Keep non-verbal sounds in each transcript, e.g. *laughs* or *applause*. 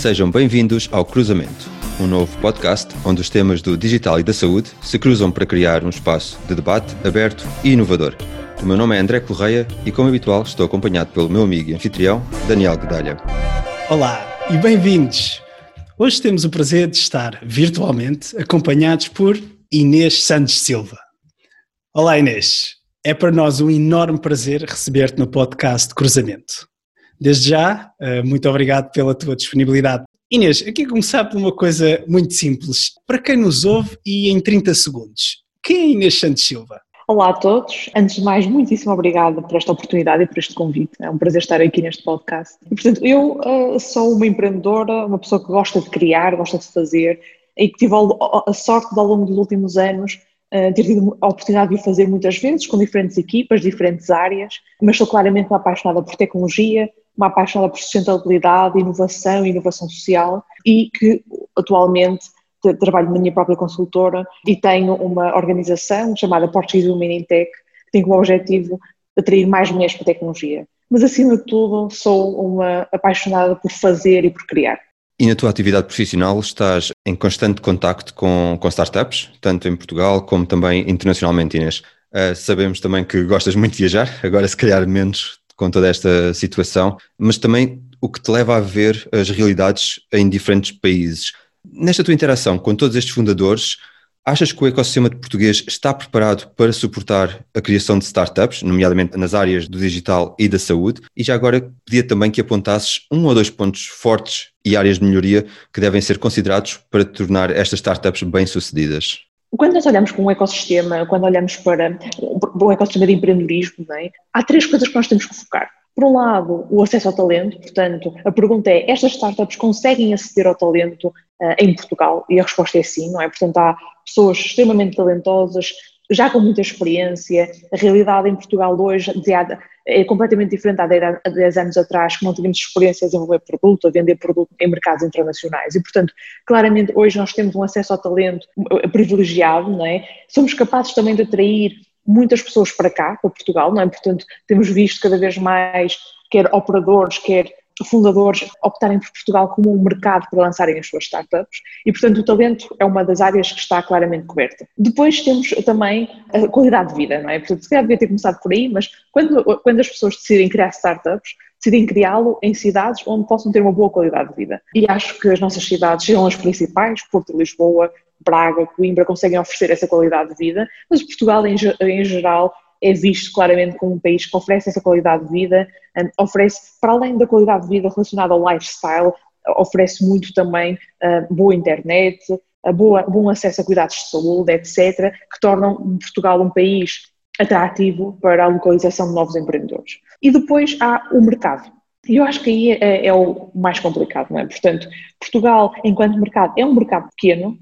Sejam bem-vindos ao Cruzamento, um novo podcast onde os temas do digital e da saúde se cruzam para criar um espaço de debate aberto e inovador. O meu nome é André Correia e, como habitual, estou acompanhado pelo meu amigo e anfitrião, Daniel Guedalha. Olá e bem-vindos! Hoje temos o prazer de estar virtualmente acompanhados por Inês Santos Silva. Olá Inês, é para nós um enorme prazer receber-te no podcast Cruzamento. Desde já, eh, muito obrigado pela tua disponibilidade. Inês, aqui começar por uma coisa muito simples. Para quem nos ouve e em 30 segundos, quem é Inês Santos Silva? Olá a todos. Antes de mais, muitíssimo obrigada por esta oportunidade e por este convite. É um prazer estar aqui neste podcast. E, portanto, eu uh, sou uma empreendedora, uma pessoa que gosta de criar, gosta de fazer e que tive a sorte de, ao longo dos últimos anos uh, ter tido a oportunidade de o fazer muitas vezes com diferentes equipas, diferentes áreas, mas sou claramente uma apaixonada por tecnologia, uma apaixonada por sustentabilidade, inovação e inovação social e que atualmente trabalho na minha própria consultora e tenho uma organização chamada Portuguese Women in Tech que tem como objetivo atrair mais mulheres para a tecnologia. Mas acima de tudo sou uma apaixonada por fazer e por criar. E na tua atividade profissional estás em constante contacto com, com startups, tanto em Portugal como também internacionalmente, Inês. Uh, sabemos também que gostas muito de viajar, agora se calhar menos com toda esta situação, mas também o que te leva a ver as realidades em diferentes países. Nesta tua interação com todos estes fundadores, achas que o ecossistema de português está preparado para suportar a criação de startups, nomeadamente nas áreas do digital e da saúde? E já agora pedia também que apontasses um ou dois pontos fortes e áreas de melhoria que devem ser considerados para tornar estas startups bem-sucedidas. Quando nós olhamos para um ecossistema, quando olhamos para um ecossistema de empreendedorismo, é? há três coisas que nós temos que focar. Por um lado, o acesso ao talento, portanto, a pergunta é: estas startups conseguem aceder ao talento uh, em Portugal? E a resposta é sim, não é? Portanto, há pessoas extremamente talentosas, já com muita experiência. A realidade em Portugal hoje é completamente diferente há 10 anos atrás, que não tínhamos experiência a desenvolver produto, a vender produto em mercados internacionais. E, portanto, claramente hoje nós temos um acesso ao talento privilegiado, não é? Somos capazes também de atrair muitas pessoas para cá, para Portugal, não é? Portanto, temos visto cada vez mais, quer operadores, quer fundadores optarem por Portugal como um mercado para lançarem as suas startups e, portanto, o talento é uma das áreas que está claramente coberta. Depois temos também a qualidade de vida, não é? Portanto, se calhar devia ter começado por aí, mas quando, quando as pessoas decidem criar startups, decidem criá-lo em cidades onde possam ter uma boa qualidade de vida. E acho que as nossas cidades são as principais, Porto, Lisboa, Braga, Coimbra, conseguem oferecer essa qualidade de vida, mas Portugal em, em geral é visto claramente como um país que oferece essa qualidade de vida, oferece, para além da qualidade de vida relacionada ao lifestyle, oferece muito também uh, boa internet, uh, boa, bom acesso a cuidados de saúde, etc., que tornam Portugal um país atrativo para a localização de novos empreendedores. E depois há o mercado. E eu acho que aí é, é, o mais complicado, não é? Portanto, Portugal, enquanto mercado, é um mercado pequeno,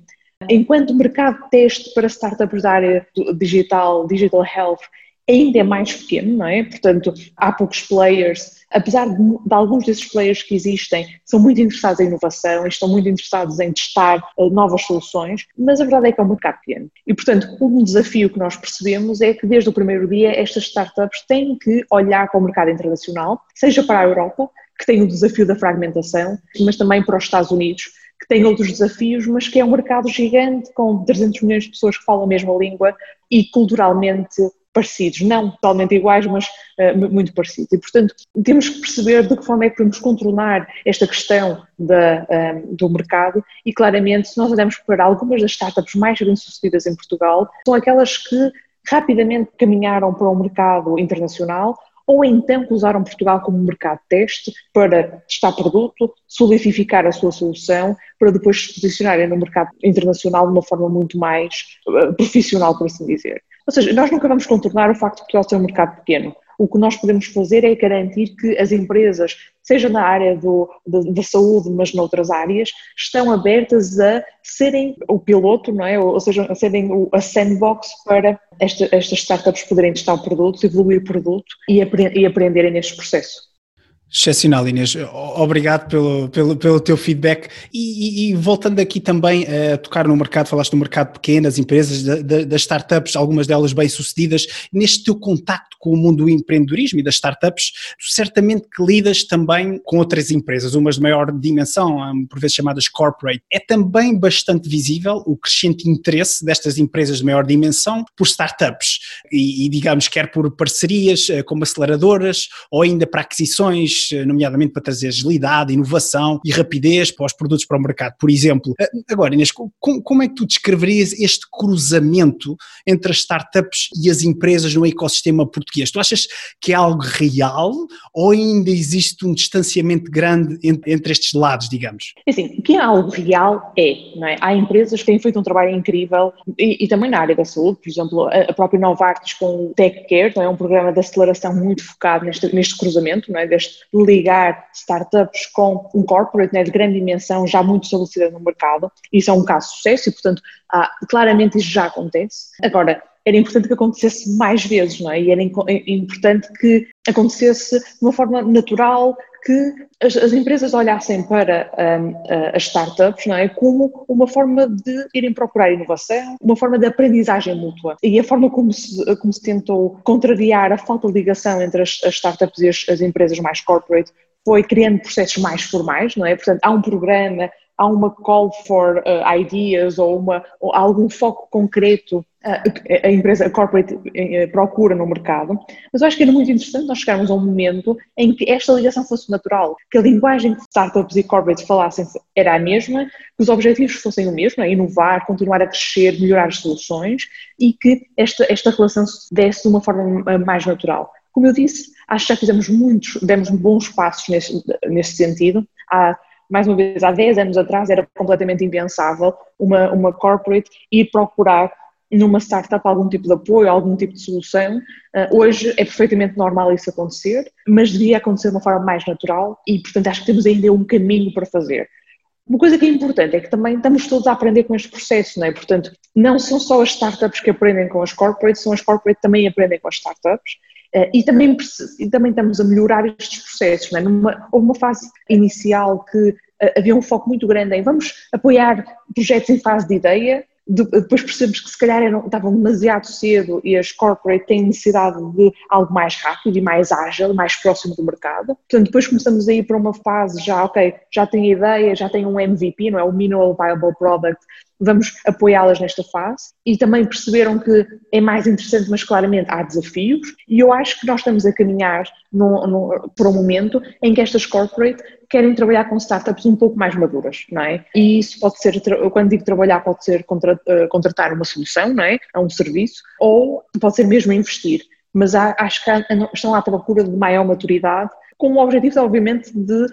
enquanto mercado teste para startups da área digital, digital health, ainda é mais pequeno, não é? Portanto, há poucos players, apesar de, de, alguns desses players que existem, são muito interessados em inovação e estão muito interessados em testar uh, novas soluções, mas a verdade é que é um mercado pequeno. E, portanto, um desafio que nós percebemos é que desde o primeiro dia estas startups têm que olhar para o mercado internacional, seja para a Europa, que tem o desafio da fragmentação, mas também para os Estados Unidos, que tem outros desafios, mas que é um mercado gigante com 300 milhões de pessoas que falam a mesma língua e culturalmente parecidos, não totalmente iguais, mas uh, muito parecidos. E, portanto, temos que perceber de que forma é que podemos contornar esta questão da, eh, do mercado e, claramente, se nós olhamos para algumas das startups mais bem-sucedidas em Portugal, são aquelas que rapidamente caminharam para o um mercado internacional ou então que usaram Portugal como mercado teste para testar produto, solidificar a sua solução, para depois se posicionarem no mercado internacional de uma forma muito mais eh, profissional, por assim dizer. Ou seja, nós nunca vamos contornar o facto de Portugal ser um mercado pequeno. O que nós podemos fazer é garantir que as empresas, seja na área do, da, saúde, mas noutras áreas, estão abertas a serem o piloto, não é? ou seja, a serem o, a sandbox para esta, estas startups poderem testar o produto, evoluir produto e, apre, e aprenderem neste processo. Excepcional, Inês. Obrigado pelo, pelo, pelo teu feedback. E, e, e, voltando aqui também a tocar no mercado, falaste do mercado pequeno, as empresas, das startups, algumas delas bem-sucedidas. Neste teu contacto com o mundo do empreendedorismo e das startups, certamente que lidas também com outras empresas, umas de maior dimensão, por vezes chamadas corporate. É também bastante visível o crescente interesse destas empresas de maior dimensão por startups. E, e digamos, quer por parcerias eh, como aceleradoras ou ainda para aquisições eh, nomeadamente para trazer agilidade, inovação e rapidez para os produtos para o mercado, por exemplo. Eh, agora, Inês, como é que tu descreverias este cruzamento entre as startups e as empresas no ecossistema português? Tu achas que é algo real ou ainda existe um distanciamento grande entre estes lados, digamos? É assim, o que é algo real é, é? Há empresas que têm feito um trabalho incrível e, e, também na área da saúde, por exemplo, a, própria Novartis com o Tech Care, é? um programa de aceleração muito focado neste, neste cruzamento, é? deste ligar startups com um corporate né, de grande dimensão já muito estabelecida no mercado. Isso é um caso de sucesso e, portanto, ah, claramente isso já acontece. Agora, era importante que acontecesse mais vezes, não é? E era importante que acontecesse de uma forma natural, que as, as empresas olhassem para um, as startups não é? como uma forma de irem procurar inovação, uma forma de aprendizagem mútua. E a forma como se, como se tentou contrariar a falta de ligação entre as, as startups e as, as empresas mais corporate foi criando processos mais formais, não é? Portanto, há um programa, há uma call for uh, ideas ou, uma, ou algum foco concreto uh, a empresa, a corporate uh, procura no mercado, mas eu acho que era muito interessante nós chegarmos a um momento em que esta ligação fosse natural, que a linguagem que startups e corporates falassem era a mesma, que os objetivos fossem o mesmo, é inovar, continuar a crescer, melhorar as soluções e que esta, esta relação se desse de uma forma mais natural. Como eu disse, acho que já fizemos muitos, demos bons passos nesse, nesse sentido. Há mais uma vez, há 10 anos atrás era completamente impensável uma, uma corporate ir procurar numa startup algum tipo de apoio, algum tipo de solução. Uh, hoje é perfeitamente normal isso acontecer, mas devia acontecer de uma forma mais natural e, portanto, acho que temos ainda um caminho para fazer. Uma coisa que é importante é que também estamos todos a aprender com este processo, não é? Portanto, não são só as startups que aprendem com as corporates, são as corporates que também aprendem com as startups. Uh, e, também, e também estamos a melhorar estes processos. Não é? Numa, houve uma fase inicial que uh, havia um foco muito grande em vamos apoiar projetos em fase de ideia, depois percebemos que se calhar eram, estavam demasiado cedo e as corporate têm necessidade de algo mais rápido e mais ágil, mais próximo do mercado. Portanto, depois começamos a ir para uma fase já, ok, já tem ideia, já tem um MVP, não é? O Minimal Viable Product, vamos apoiá-las nesta fase e também perceberam que é mais interessante, mas claramente há desafios e eu acho que nós estamos a caminhar no, no, por um momento em que estas corporate querem trabalhar com startups um pouco mais maduras, não é? E isso pode ser, quando digo trabalhar, pode ser eh, contratar uma solução, não é? A um serviço, ou pode ser mesmo investir. Mas há, acho que estão à procura de maior maturidade, com o objetivo, obviamente, de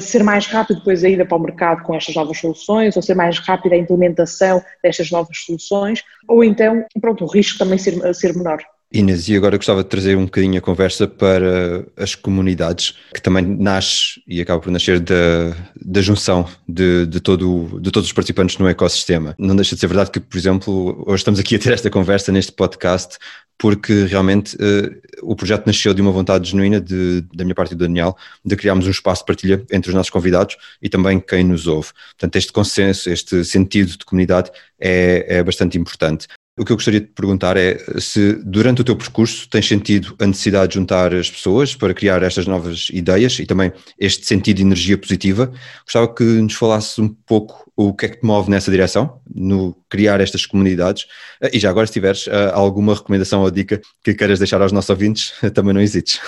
ser mais rápido depois a ida para o mercado com estas novas soluções, ou ser mais rápida a implementação destas novas soluções, ou então, pronto, o risco também ser, ser menor. Inês, e agora gostava de trazer um bocadinho a conversa para as comunidades, que também nasce e acaba por nascer da, da junção de, de, todo, de todos os participantes no ecossistema. Não deixa de ser verdade que, por exemplo, hoje estamos aqui a ter esta conversa neste podcast porque realmente uh, o projeto nasceu de uma vontade genuína de, da minha parte e do Daniel de criarmos um espaço de partilha entre os nossos convidados e também quem nos ouve. Portanto, este consenso, este sentido de comunidade é, é bastante importante. O que eu gostaria de perguntar é se durante o teu percurso tens sentido a necessidade de juntar as pessoas para criar estas novas ideias e também este sentido de energia positiva. Gostava que nos falasses um pouco o que é que te move nessa direção, no criar estas comunidades. E já agora, se tiveres eh, alguma recomendação ou dica que queiras deixar aos nossos ouvintes, *laughs* também não hesites.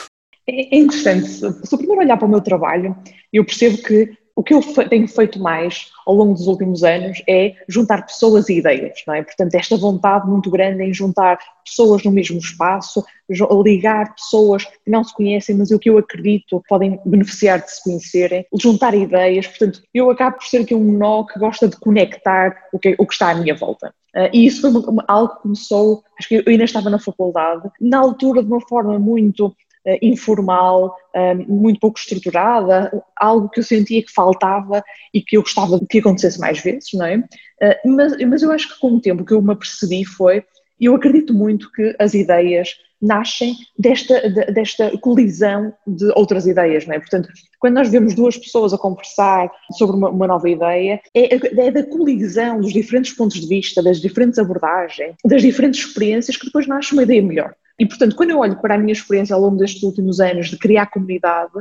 É, é interessante. Se eu primeiro olhar para o meu trabalho, eu percebo que o que eu tenho feito mais ao longo dos últimos anos é juntar pessoas e ideias, não é? Portanto, esta vontade muito grande em juntar pessoas no mesmo espaço, ligar pessoas que não se conhecem, mas o que eu acredito podem beneficiar de se conhecerem, juntar ideias, portanto, eu acabo por ser aqui um nó que gosta de conectar o que, o que está à minha volta. Uh, e isso foi algo que começou, acho que eu ainda estava na faculdade, na altura de uma forma muito uh, informal, uh, muito pouco estruturada, algo que eu sentia que faltava e que eu gostava que acontecesse mais vezes, não é? Uh, mas, mas eu acho que com o tempo que eu me apercebi foi eu acredito muito que as ideias nascem desta, desta colisão de outras ideias, não é? Portanto, quando nós vemos duas pessoas a conversar sobre uma, uma nova ideia, é, é, da colisão dos diferentes pontos de vista, das diferentes abordagens, das diferentes experiências que depois nasce uma ideia melhor. E, portanto, quando eu olho para a minha experiência ao longo destes últimos anos de criar comunidade,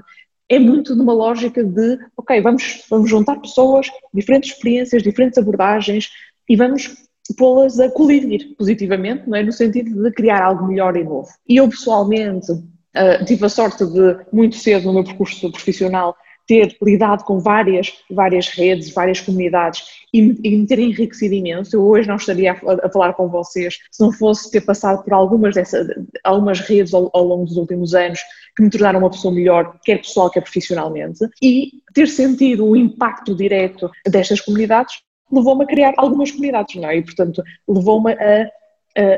é muito numa lógica de, ok, vamos, vamos juntar pessoas, diferentes experiências, diferentes abordagens e vamos pô-las a colidir positivamente, não é? no sentido de criar algo melhor e novo. E eu pessoalmente uh, tive a sorte de, muito cedo no meu percurso profissional, ter lidado com várias, várias redes, várias comunidades e, e me ter enriquecido imenso. Eu hoje não estaria a, a, falar com vocês se não fosse ter passado por algumas, dessa, algumas redes ao, ao, longo dos últimos anos que me tornaram uma pessoa melhor, quer pessoal, quer profissionalmente, e ter sentido o impacto direto destas comunidades levou-me a criar algumas comunidades, não é? E, portanto, levou-me a,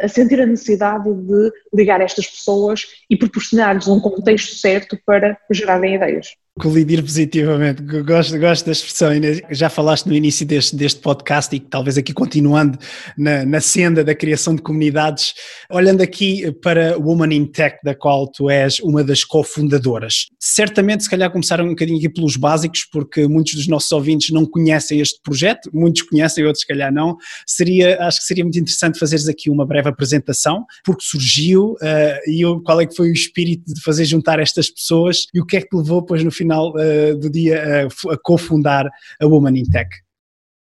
a, sentir a necessidade de ligar estas pessoas e proporcionar-lhes um contexto certo para gerarem ideias colidir positivamente. Gosto, gosto da expressão. Já falaste no início deste, deste podcast e talvez aqui continuando na, na senda da criação de comunidades, olhando aqui para Woman in Tech, da qual tu és uma das cofundadoras. Certamente, se calhar, começaram um bocadinho aqui pelos básicos, porque muitos dos nossos ouvintes não conhecem este projeto, muitos conhecem, outros, se calhar, não. Seria, acho que seria muito interessante fazeres aqui uma breve apresentação, porque surgiu uh, e qual é que foi o espírito de fazer juntar estas pessoas e o que é que levou, depois, no final final uh, do dia a, a cofundar a Woman in Tech?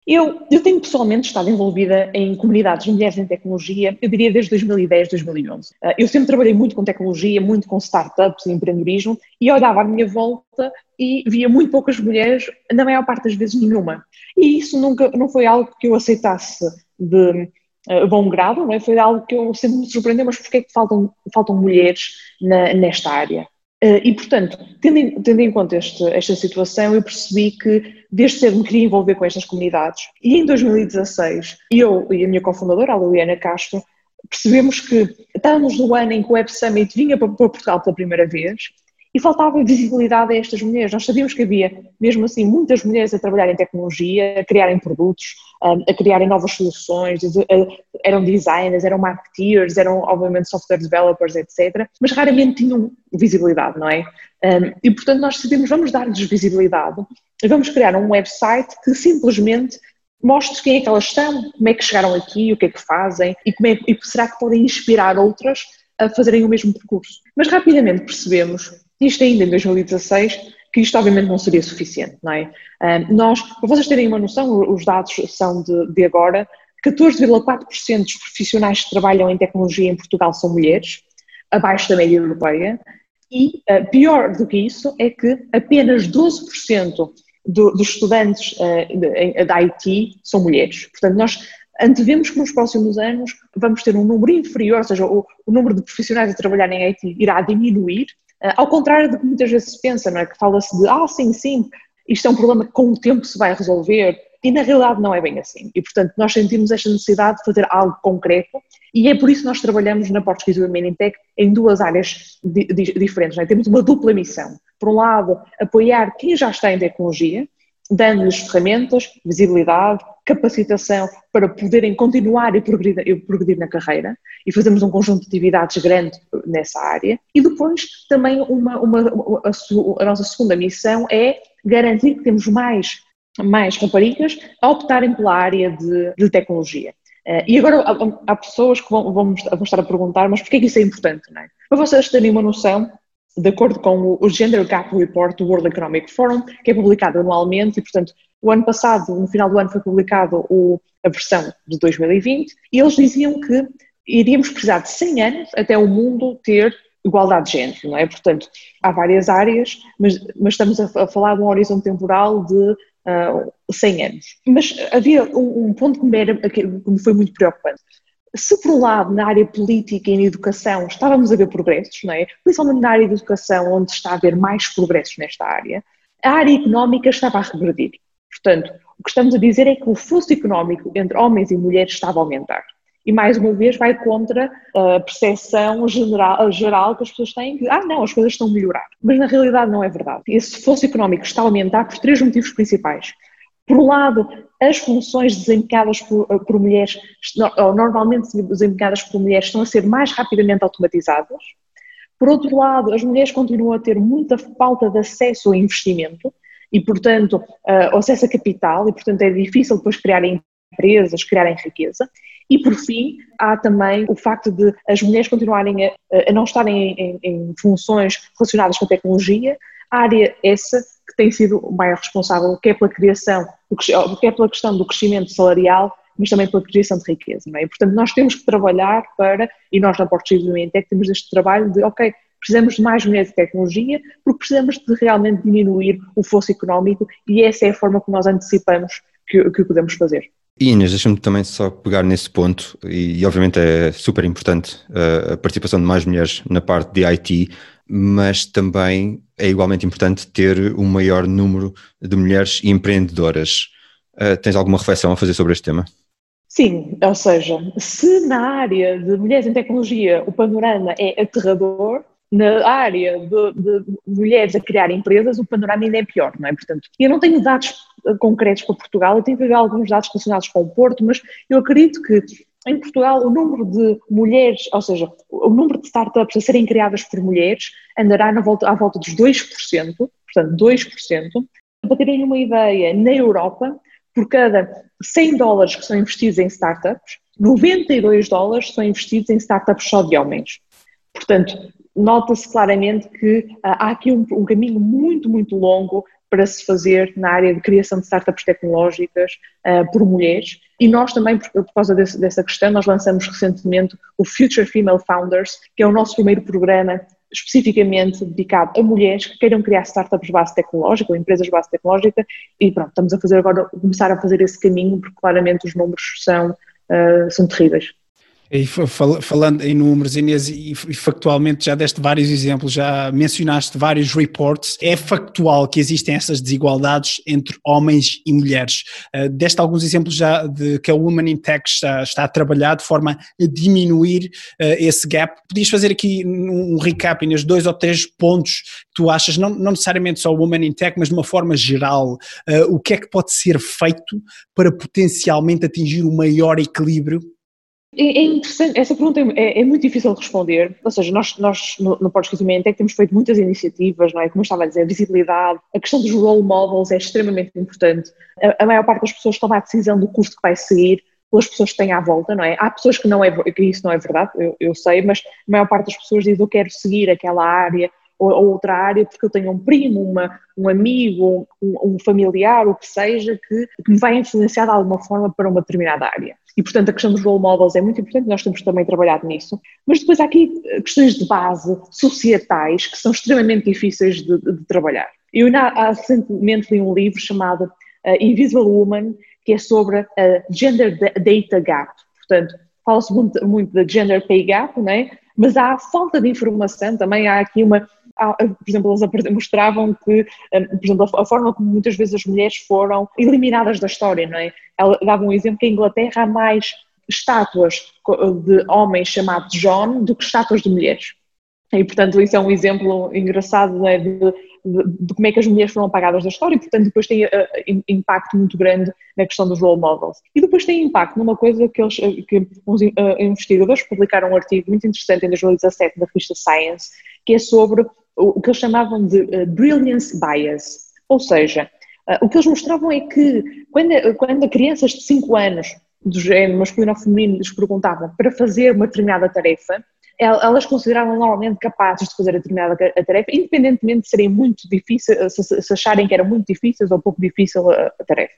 Eu, eu tenho pessoalmente estado envolvida em comunidades de mulheres em tecnologia, eu diria desde 2010, 2011. Uh, eu sempre trabalhei muito com tecnologia, muito com startups e empreendedorismo, e olhava à minha volta e via muito poucas mulheres, na maior parte das vezes nenhuma. E isso nunca, não foi algo que eu aceitasse de uh, bom grado, não é? foi algo que eu sempre me surpreendeu, mas porquê é que faltam, faltam mulheres na, nesta área? Uh, e, portanto, tendo em, tendo em conta este, esta situação, eu percebi que desde cedo me queria envolver com estas comunidades. E em 2016, eu e a minha cofundadora, a Liliana Castro, percebemos que estávamos no ano em que o Web Summit vinha para Portugal pela primeira vez e faltava visibilidade a estas mulheres. Nós sabíamos que havia, mesmo assim, muitas mulheres a trabalhar em tecnologia, a criarem produtos, a criarem novas soluções, eram designers, eram marketeers, eram obviamente software developers, etc. Mas raramente tinham visibilidade, não é? E portanto nós decidimos, vamos dar-lhes visibilidade e vamos criar um website que simplesmente mostre quem é que elas estão, como é que chegaram aqui, o que é que fazem e, como é, e será que podem inspirar outras a fazerem o mesmo percurso. Mas rapidamente percebemos isto ainda em 2016, que isto obviamente não seria suficiente, não é? nós, para vocês terem uma noção, os dados são de, de agora, 14,4% dos profissionais que trabalham em tecnologia em Portugal são mulheres, abaixo da média europeia, e uh, pior do que isso é que apenas 12% do, dos estudantes uh, da IT são mulheres. Portanto, nós antevemos que nos próximos anos vamos ter um número inferior, ou seja, o, o número de profissionais a trabalhar em IT irá diminuir, ao contrário do que muitas vezes se pensa, não é? Que fala-se de, ah, sim, sim, isto é um problema que com o tempo se vai resolver, e na realidade não é bem assim. E, portanto, nós sentimos esta necessidade de fazer algo concreto, e é por isso que nós trabalhamos na Portuguese Women in Tech em duas áreas di di diferentes. É? Temos uma dupla missão. Por um lado, apoiar quem já está em tecnologia, dando-lhes ferramentas, visibilidade, capacitação para poderem continuar e progredir, e progredir, na carreira e fazemos um conjunto de atividades grande nessa área. E depois também uma, uma, a, a, nossa segunda missão é garantir que temos mais, mais raparigas a optarem pela área de, de tecnologia. Uh, e agora há, pessoas que vão, vão, vão estar a perguntar, mas porquê que isso é importante? Não é? Para vocês terem uma noção, de acordo com o Gender Gap Report do World Economic Forum, que é publicado anualmente e, portanto, o ano passado, no final do ano, foi publicado o, a versão de 2020 e eles diziam que iríamos precisar de 100 anos até o mundo ter igualdade de género, não é? Portanto, há várias áreas, mas, mas estamos a, a, falar de um horizonte temporal de uh, ah, 100 anos. Mas havia um, um ponto que me, era, que me foi muito preocupante se por um lado na área política e na educação estávamos a ver progressos, não é? principalmente na área da educação, onde está a haver mais progressos nesta área, a área económica estava a regredir. Portanto, o que estamos a dizer é que o fluxo económico entre homens e mulheres estava a aumentar. E mais uma vez vai contra a percepção geral, geral que as pessoas têm que, ah, não, as coisas estão a melhorar. Mas na realidade não é verdade. Esse fluxo económico está a aumentar por três motivos principais Por um lado, as funções desempenhadas por, por mulheres, ou normalmente desempenhadas por mulheres, estão a ser mais rapidamente automatizadas. Por outro lado, as mulheres continuam a ter muita falta de acesso ao investimento e, portanto, uh, acesso a capital, e, portanto, é difícil depois criarem empresas, criarem riqueza. E, por fim, há também o facto de as mulheres continuarem a, a não estarem em, em, funções relacionadas com a tecnologia, área essa que tem sido o maior responsável, quer pela criação, quer pela questão do crescimento salarial, mas também pela criação de riqueza. É? E, portanto, nós temos que trabalhar para, e nós na Português do Intec temos este trabalho de, ok, precisamos de mais mulheres de tecnologia, porque precisamos de realmente diminuir o fosso económico e essa é a forma como nós antecipamos que, que podemos fazer. E Inês, deixa-me também só pegar nesse ponto, e, e obviamente é super importante uh, a participação de mais mulheres na parte de IT, mas também é igualmente importante ter um maior número de mulheres empreendedoras. Uh, tens alguma reflexão a fazer sobre este tema? Sim, ou seja, se na área de mulheres em tecnologia o panorama é aterrador, na área de, de, mulheres a criar empresas, o panorama ainda é pior, não é? Portanto, eu não tenho dados eh, concretos para Portugal, eu tenho que ver alguns dados relacionados com o Porto, mas eu acredito que em Portugal o número de mulheres, ou seja, o número de startups a serem criadas por mulheres andará na volta, à volta dos 2%, portanto 2%. Para terem uma ideia, na Europa, por cada 100 dólares que são investidos em startups, 92 dólares são investidos em startups só de homens. Portanto, nota-se claramente que uh, há aqui um, um, caminho muito, muito longo para se fazer na área de criação de startups tecnológicas uh, por mulheres. E nós também, por, por causa desse, dessa questão, nós lançamos recentemente o Future Female Founders, que é o nosso primeiro programa especificamente dedicado a mulheres que queiram criar startups de base tecnológica ou empresas de base tecnológica e pronto, estamos a fazer agora, começar a fazer esse caminho porque claramente os números são, uh, são terríveis. E falando em números, Inês, e factualmente já deste vários exemplos, já mencionaste vários reports, é factual que existem essas desigualdades entre homens e mulheres. Uh, deste alguns exemplos já de que a Woman in Tech está, está a trabalhar de forma a diminuir uh, esse gap. Podias fazer aqui um recap, Inês, dois ou três pontos que tu achas, não, não necessariamente só Woman in Tech, mas de uma forma geral, uh, o que é que pode ser feito para potencialmente atingir o maior equilíbrio é, é interessante, essa pergunta é, é, muito difícil de responder, ou seja, nós, nós no, no Português é que temos feito muitas iniciativas, não é? Como eu estava a dizer, a visibilidade, a questão dos role models é extremamente importante. A, a maior parte das pessoas toma a decisão do curso que vai seguir pelas pessoas que têm à volta, não é? Há pessoas que não é que isso não é verdade, eu, eu sei, mas a maior parte das pessoas diz eu quero seguir aquela área ou, ou outra área porque eu tenho um primo, uma, um amigo, um, um familiar, o que seja, que, que me vai influenciar de alguma forma para uma determinada área. E, portanto, a questão dos role models é muito importante, nós temos também trabalhado nisso. Mas depois há aqui questões de base, societais, que são extremamente difíceis de, de trabalhar. Eu ainda recentemente li um livro chamado uh, Invisible Woman, que é sobre a Gender Data Gap. Portanto, fala-se muito, muito da Gender Pay Gap, não é? mas há falta de informação, também há aqui uma por exemplo, eles mostravam que, hum, por exemplo, a forma como muitas vezes as mulheres foram eliminadas da história, não é? Ela dava um exemplo que em Inglaterra há mais estátuas de homens chamados John do que estátuas de mulheres. E, portanto, isso é um exemplo engraçado né, de, de, de, como é que as mulheres foram apagadas da história e, portanto, depois tem uh, impacto muito grande na questão dos role models. E depois tem impacto numa coisa que, eles, que uns uh, investigadores publicaram um artigo muito interessante em 2017 na revista Science, que é sobre o que eles chamavam de uh, brilliance bias, ou seja, o que eles mostravam é que quando, quando crianças de 5 anos do género masculino ou feminino lhes perguntavam para fazer uma determinada tarefa, elas consideravam normalmente capazes de fazer a determinada tarefa, independentemente de serem muito difíceis, se, acharem que era muito difícil ou pouco difícil a, a tarefa.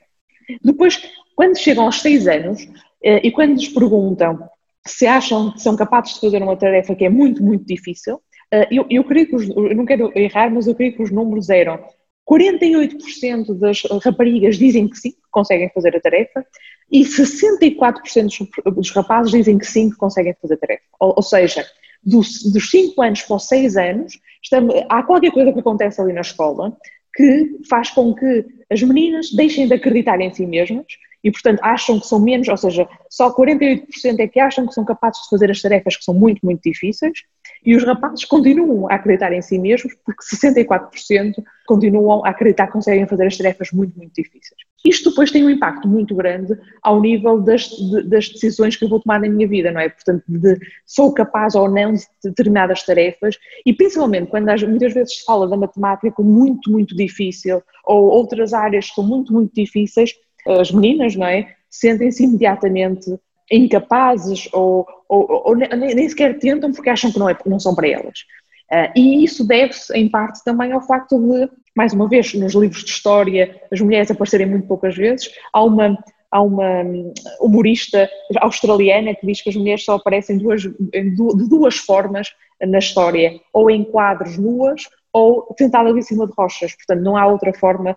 Depois, quando chegam aos 6 anos eh, e quando lhes perguntam se acham que são capazes de fazer uma tarefa que é muito, muito difícil, ah, eu, eu creio que, os, eu não quero errar, mas eu creio que os números eram 48% das raparigas dizem que sim, que conseguem fazer a tarefa, e 64% dos rapazes dizem que sim, que conseguem fazer a tarefa. Ou, ou seja, dos, dos 5 anos para os 6 anos, estamos, há qualquer coisa que acontece ali na escola que faz com que as meninas deixem de acreditar em si mesmas e, portanto, acham que são menos, ou seja, só 48% é que acham que são capazes de fazer as tarefas que são muito, muito difíceis, e os rapazes continuam a acreditar em si mesmos, porque 64% continuam a acreditar que conseguem fazer as tarefas muito, muito difíceis. Isto depois tem um impacto muito grande ao nível das, de, das decisões que eu vou tomar na minha vida, não é? Portanto, de sou capaz ou não de determinadas tarefas e principalmente quando muitas vezes se fala da matemática como muito, muito difícil ou outras áreas que são muito, muito difíceis, as meninas, não é? Sentem-se imediatamente incapazes ou, ou, ou nem, nem, sequer tentam porque acham que não, é, não são para elas. Uh, e isso deve-se, em parte, também ao facto de, mais uma vez, nos livros de história, as mulheres aparecerem muito poucas vezes. Há uma, há uma hum, humorista australiana que diz que as mulheres só aparecem duas, de duas formas na história, ou em quadros nuas ou sentadas em cima de rochas. Portanto, não há outra forma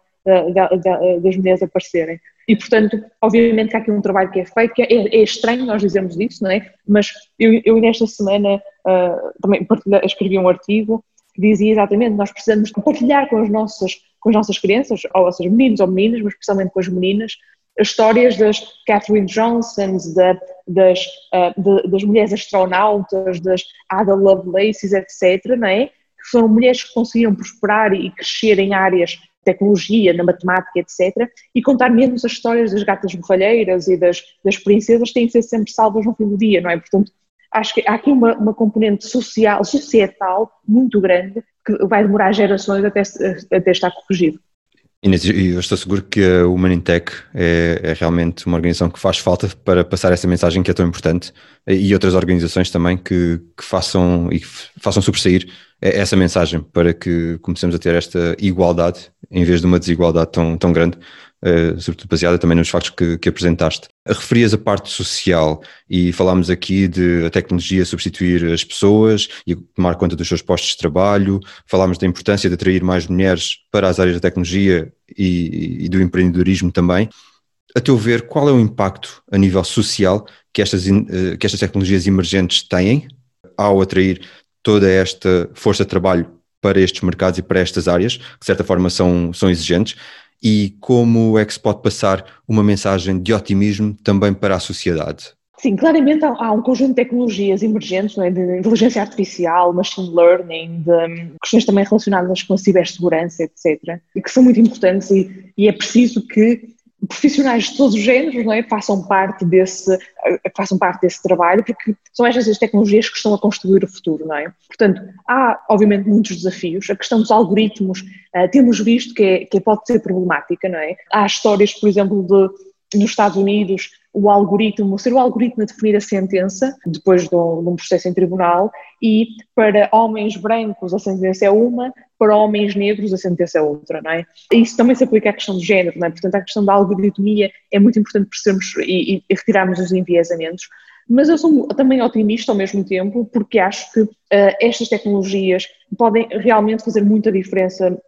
das mulheres aparecerem. E, portanto, obviamente que há aqui um trabalho que é feito, que é, é estranho nós dizermos isso, não é? Mas eu, eu nesta semana uh, também escrevi um artigo que dizia exatamente nós precisamos partilhar com as nossas, com as nossas crianças, ou seja, meninos ou meninas, mas especialmente com as meninas, as histórias das Catherine Johnsons, da, das, uh, de, das mulheres astronautas, das Ada Lovelaces, etc., não é? Que são mulheres que conseguiram prosperar e crescer em áreas tecnologia, na matemática, etc., e contar menos as histórias das gatas borralheiras e das, das princesas têm que ser sempre salvas no fim do dia, não é? Portanto, acho que há aqui uma, uma componente social, societal muito grande que vai demorar gerações até, até estar corrigido. Inês, eu estou seguro que a Humanintech é, é, realmente uma organização que faz falta para passar essa mensagem que é tão importante e outras organizações também que, que façam e que façam sobressair essa mensagem para que comecemos a ter esta igualdade em vez de uma desigualdade tão, tão grande, uh, sobretudo baseada também nos factos que, que apresentaste. Referias a parte social e falámos aqui de a tecnologia substituir as pessoas e tomar conta dos seus postos de trabalho, falámos da importância de atrair mais mulheres para as áreas da tecnologia e, e do empreendedorismo também. A teu ver, qual é o impacto a nível social que estas, eh, que estas tecnologias emergentes têm ao atrair toda esta força de trabalho para estes mercados e para estas áreas, que de certa forma são, são exigentes, e como é que se pode passar uma mensagem de otimismo também para a sociedade? Sim, claramente há, um conjunto de tecnologias emergentes, é? de inteligência artificial, machine learning, de um, questões também relacionadas com a cibersegurança, etc., e que são muito importantes e, e é preciso que profissionais de todos os géneros não é? façam, parte desse, eh, façam parte desse trabalho, porque são estas as tecnologias que estão a construir o futuro, não é? Portanto, há obviamente muitos desafios. A questão dos algoritmos, uh, temos visto que, é, que pode ser problemática, não é? Há histórias, por exemplo, de, nos Estados Unidos, o algoritmo, ser o algoritmo a definir a sentença, depois de um, de um, processo em tribunal, e para homens brancos a sentença é uma, para homens negros a sentença é outra, não é? Isso também se aplica à questão do género, não é? Portanto, a questão da algoritmia é muito importante percebermos e, e retirarmos os enviesamentos, mas eu sou também otimista ao mesmo tempo, porque acho que uh, estas tecnologias podem realmente fazer muita diferença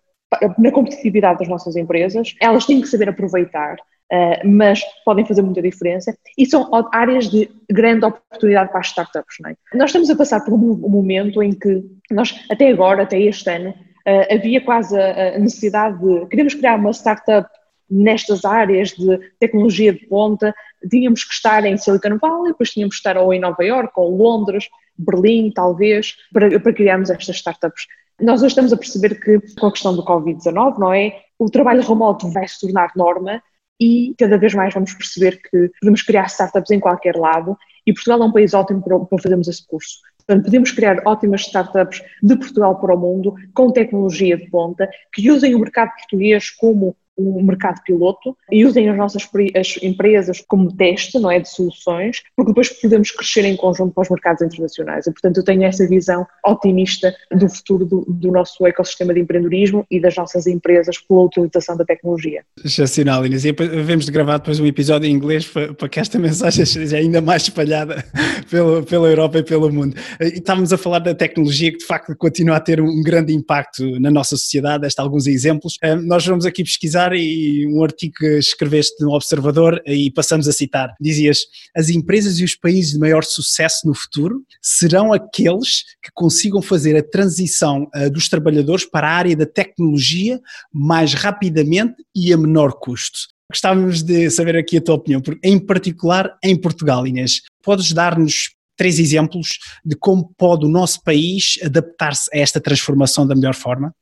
na competitividade das nossas empresas, elas têm que saber aproveitar Uh, mas podem fazer muita diferença e são áreas de grande oportunidade para as startups. É? Nós estamos a passar por um, um, momento em que nós, até agora, até este ano, uh, havia quase a, a, necessidade de queremos criar uma startup nestas áreas de tecnologia de ponta, tínhamos que estar em Silicon Valley, depois tínhamos que estar ou em Nova York, ou Londres, Berlim, talvez, para, para criarmos estas startups. Nós hoje estamos a perceber que, com a questão do Covid-19, não é? O trabalho remoto vai se tornar norma e cada vez mais vamos perceber que podemos criar startups em qualquer lado e Portugal é um país ótimo para, fazermos esse curso. Portanto, podemos criar ótimas startups de Portugal para o mundo, com tecnologia de ponta, que usem o mercado português como um mercado piloto e usem as nossas as empresas como teste, não é, de soluções, porque depois podemos crescer em conjunto para os mercados internacionais. E, portanto, eu tenho essa visão otimista do futuro do, do nosso ecossistema de empreendedorismo e das nossas empresas pela utilização da tecnologia. Excepcional, Inês. E devemos de gravar depois um episódio em inglês para, para que esta *laughs* mensagem seja ainda mais espalhada *laughs* pela, pela Europa e pelo mundo. E estávamos a falar da tecnologia que, de facto, continua a ter um grande impacto na nossa sociedade. Esta alguns exemplos. Nós vamos aqui pesquisar citar e um artigo que escreveste no Observador e passamos a citar. Dizias: as empresas e os países de maior sucesso no futuro serão aqueles que consigam fazer a transição uh, dos trabalhadores para a área da tecnologia mais rapidamente e a menor custo. Gostávamos de saber aqui a tua opinião, em particular em Portugal, Inês. Podes dar-nos três exemplos de como pode o nosso país adaptar-se a esta transformação da melhor forma?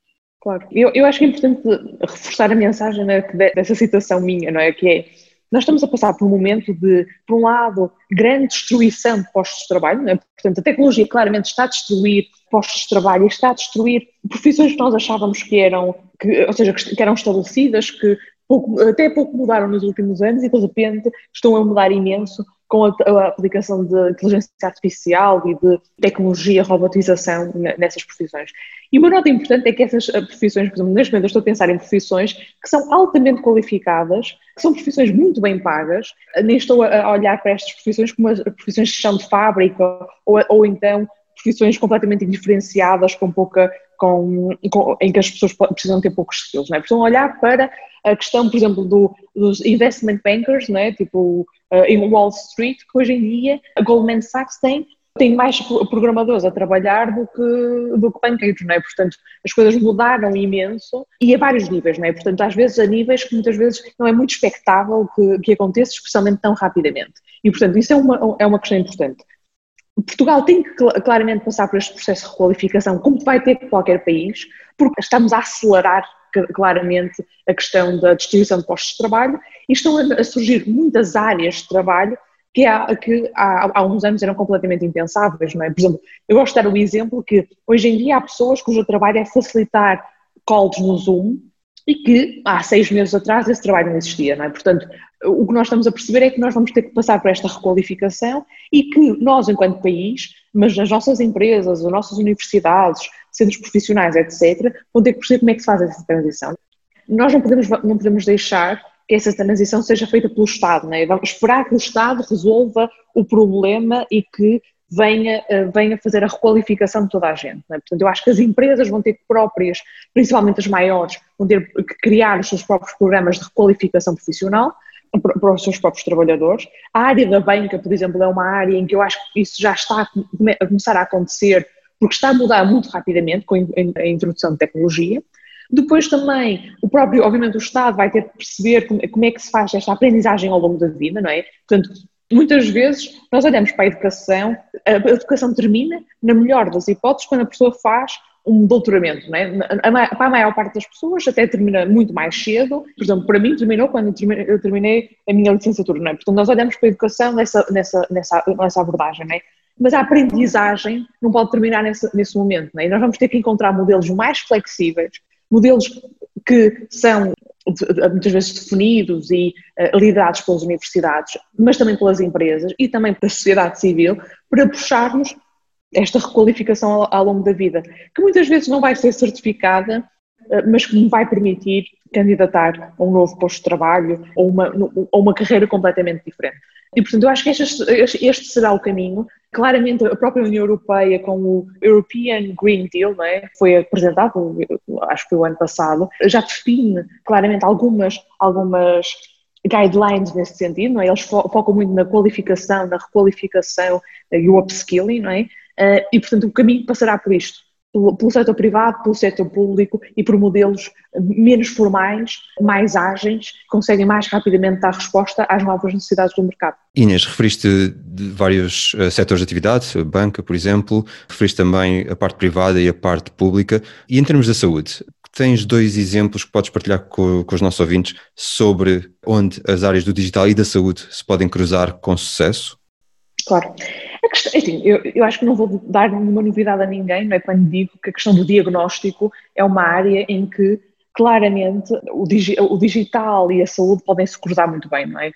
Claro, eu, eu acho que é importante reforçar a mensagem né, dessa situação minha, não é? Que é, nós estamos a passar por um momento de, por um lado, grande destruição de postos de trabalho, não é? portanto a tecnologia claramente está a destruir postos de trabalho está a destruir profissões que nós achávamos que eram, que, ou seja, que eram estabelecidas, que pouco, até pouco mudaram nos últimos anos e de repente estão a mudar imenso com a, a, aplicação de inteligência artificial e de tecnologia, robotização nessas profissões. E uma nota importante é que essas eh, profissões, por exemplo, neste momento eu estou a pensar em profissões que são altamente qualificadas, que são profissões muito bem pagas, nem estou a olhar para estas profissões como as profissões de chão de fábrica ou, ou então profissões completamente indiferenciadas com pouca com, com, em que as pessoas precisam ter poucos skills, não é? Precisam olhar para a questão, por exemplo, do, dos investment bankers, não é? Tipo, uh, em Wall Street, que hoje em dia a Goldman Sachs tem tem mais programadores a trabalhar do que, do que banqueiros, não é? Portanto, as coisas mudaram imenso e a vários níveis, não é? Portanto, às vezes a níveis que muitas vezes não é muito expectável que, que aconteça, especialmente tão rapidamente. E, portanto, isso é uma, é uma questão importante. Portugal tem que claramente passar por este processo de requalificação, como vai ter qualquer país, porque estamos a acelerar claramente a questão da distribuição de postos de trabalho e estão a surgir muitas áreas de trabalho que, há, que há, há uns anos eram completamente impensáveis, não é? Por exemplo, eu gosto de dar o exemplo que hoje em dia há pessoas cujo trabalho é facilitar calls no Zoom e que há seis meses atrás esse trabalho não existia, não é? Portanto, o que nós estamos a perceber é que nós vamos ter que passar por esta requalificação e que nós, enquanto país, mas as nossas empresas, as nossas universidades, centros profissionais, etc., vão ter que perceber como é que se faz essa transição. Nós não podemos, não podemos deixar que essa transição seja feita pelo Estado, não é? Vamos esperar que o Estado resolva o problema e que venha, eh, venha fazer a requalificação de toda a gente. É? Portanto, eu acho que as empresas vão ter que próprias, principalmente as maiores, vão ter que criar os seus próprios programas de requalificação profissional para os seus próprios trabalhadores. A área da banca, por exemplo, é uma área em que eu acho que isso já está a começar a acontecer, porque está a mudar muito rapidamente com a introdução de tecnologia. Depois também, o próprio, obviamente, o Estado vai ter que perceber como é que se faz esta aprendizagem ao longo da vida, não é? Portanto, muitas vezes nós olhamos para a educação, a educação termina, na melhor das hipóteses, quando a pessoa faz um doutoramento, é? Para a maior parte das pessoas até termina muito mais cedo, por exemplo, para mim terminou quando eu terminei a minha licenciatura, é? Portanto, nós olhamos para a educação nessa, nessa, nessa, nessa abordagem, é? Mas a aprendizagem não pode terminar nesse, nesse momento? E nós vamos ter que encontrar modelos mais flexíveis, modelos que são muitas vezes definidos e uh, liderados pelas universidades, mas também pelas empresas e também pela sociedade civil, para puxarmos esta requalificação ao, longo da vida, que muitas vezes não vai ser certificada, uh, mas que me vai permitir candidatar a um novo posto de trabalho ou uma, ou uma carreira completamente diferente. E, portanto, eu acho que este, este, será o caminho. Claramente, a própria União Europeia, com o European Green Deal, não é? foi apresentado, acho que foi o ano passado, já define claramente algumas, algumas guidelines nesse sentido, não é? Eles focam muito na qualificação, na requalificação e o upskilling, não é? Eh, e, portanto, o caminho passará por isto pelo, pelo setor privado, pelo setor público e por modelos menos formais, mais ágeis, que conseguem mais rapidamente dar resposta às novas necessidades do mercado. Inês, referiste vários uh, setores de atividade, a banca, por exemplo, referiste também a parte privada e a parte pública. E em termos da saúde, tens dois exemplos que podes partilhar com, com, os nossos ouvintes sobre onde as áreas do digital e da saúde se podem cruzar com sucesso? Claro. Questão, é assim, eu, eu acho que não vou dar nenhuma novidade a ninguém, não é? Quando digo que a questão do diagnóstico é uma área em que claramente o, digi, o digital e a saúde podem se cruzar muito bem, não é?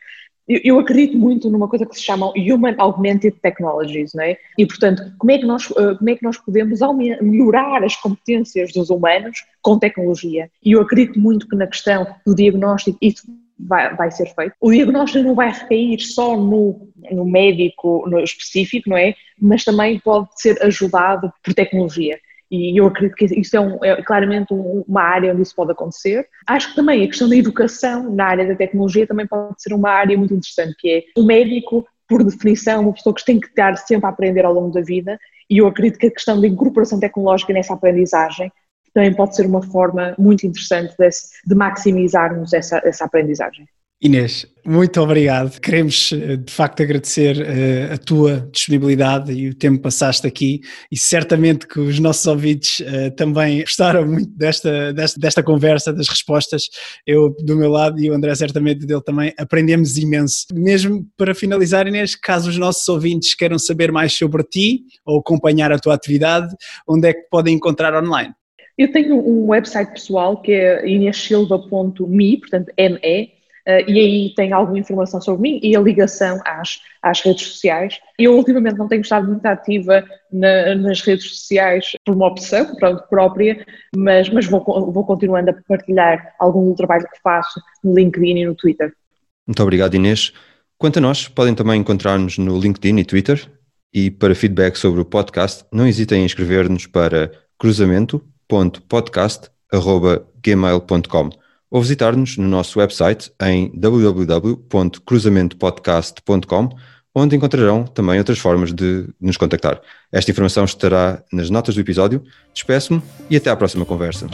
Eu, eu acredito muito numa coisa que se chama Human Augmented Technologies, não é? E, portanto, como é que nós, eh, como é que nós podemos melhorar as competências dos humanos com tecnologia? E eu acredito muito que na questão do diagnóstico isso vai, vai ser feito. O diagnóstico não vai recair só no, no médico no específico, não é? Mas também pode ser ajudado por tecnologia. E eu acredito que isso é, um, é, claramente uma área onde isso pode acontecer. Acho que também a questão da educação na área da tecnologia também pode ser uma área muito interessante, que é o médico, por definição, uma pessoa que tem que estar sempre a aprender ao longo da vida, e eu acredito que a questão da incorporação tecnológica nessa aprendizagem também pode ser uma forma muito interessante de, de maximizarmos essa, essa aprendizagem. Inês, muito obrigado. Queremos eh, de facto agradecer uh, a tua disponibilidade e o tempo que passaste aqui e certamente que os nossos ouvintes uh, também gostaram muito desta, desta, desta conversa, das respostas. Eu, do meu lado, e o André certamente dele também, aprendemos imenso. Mesmo para finalizar, Inês, caso os nossos ouvintes queiram saber mais sobre ti ou acompanhar a tua atividade, onde é que podem encontrar online? Eu tenho um website pessoal que é inesilva.me, portanto, ME, Uh, e aí tem alguma informação sobre mim e a ligação às, às redes sociais. Eu ultimamente não tenho estado muito ativa na, nas redes sociais por uma opção pronto, própria, mas, mas vou, vou continuando a partilhar algum do trabalho que faço no LinkedIn e no Twitter. Muito obrigado, Inês. Quanto a nós, podem também encontrar-nos no LinkedIn e Twitter. E para feedback sobre o podcast, não hesitem em escrever-nos para cruzamento.podcast.gmail.com ou visitar-nos no nosso website em www.cruzamentoPodcast.com, onde encontrarão também outras formas de nos contactar. Esta informação estará nas notas do episódio. Despeço-me e até à próxima conversa.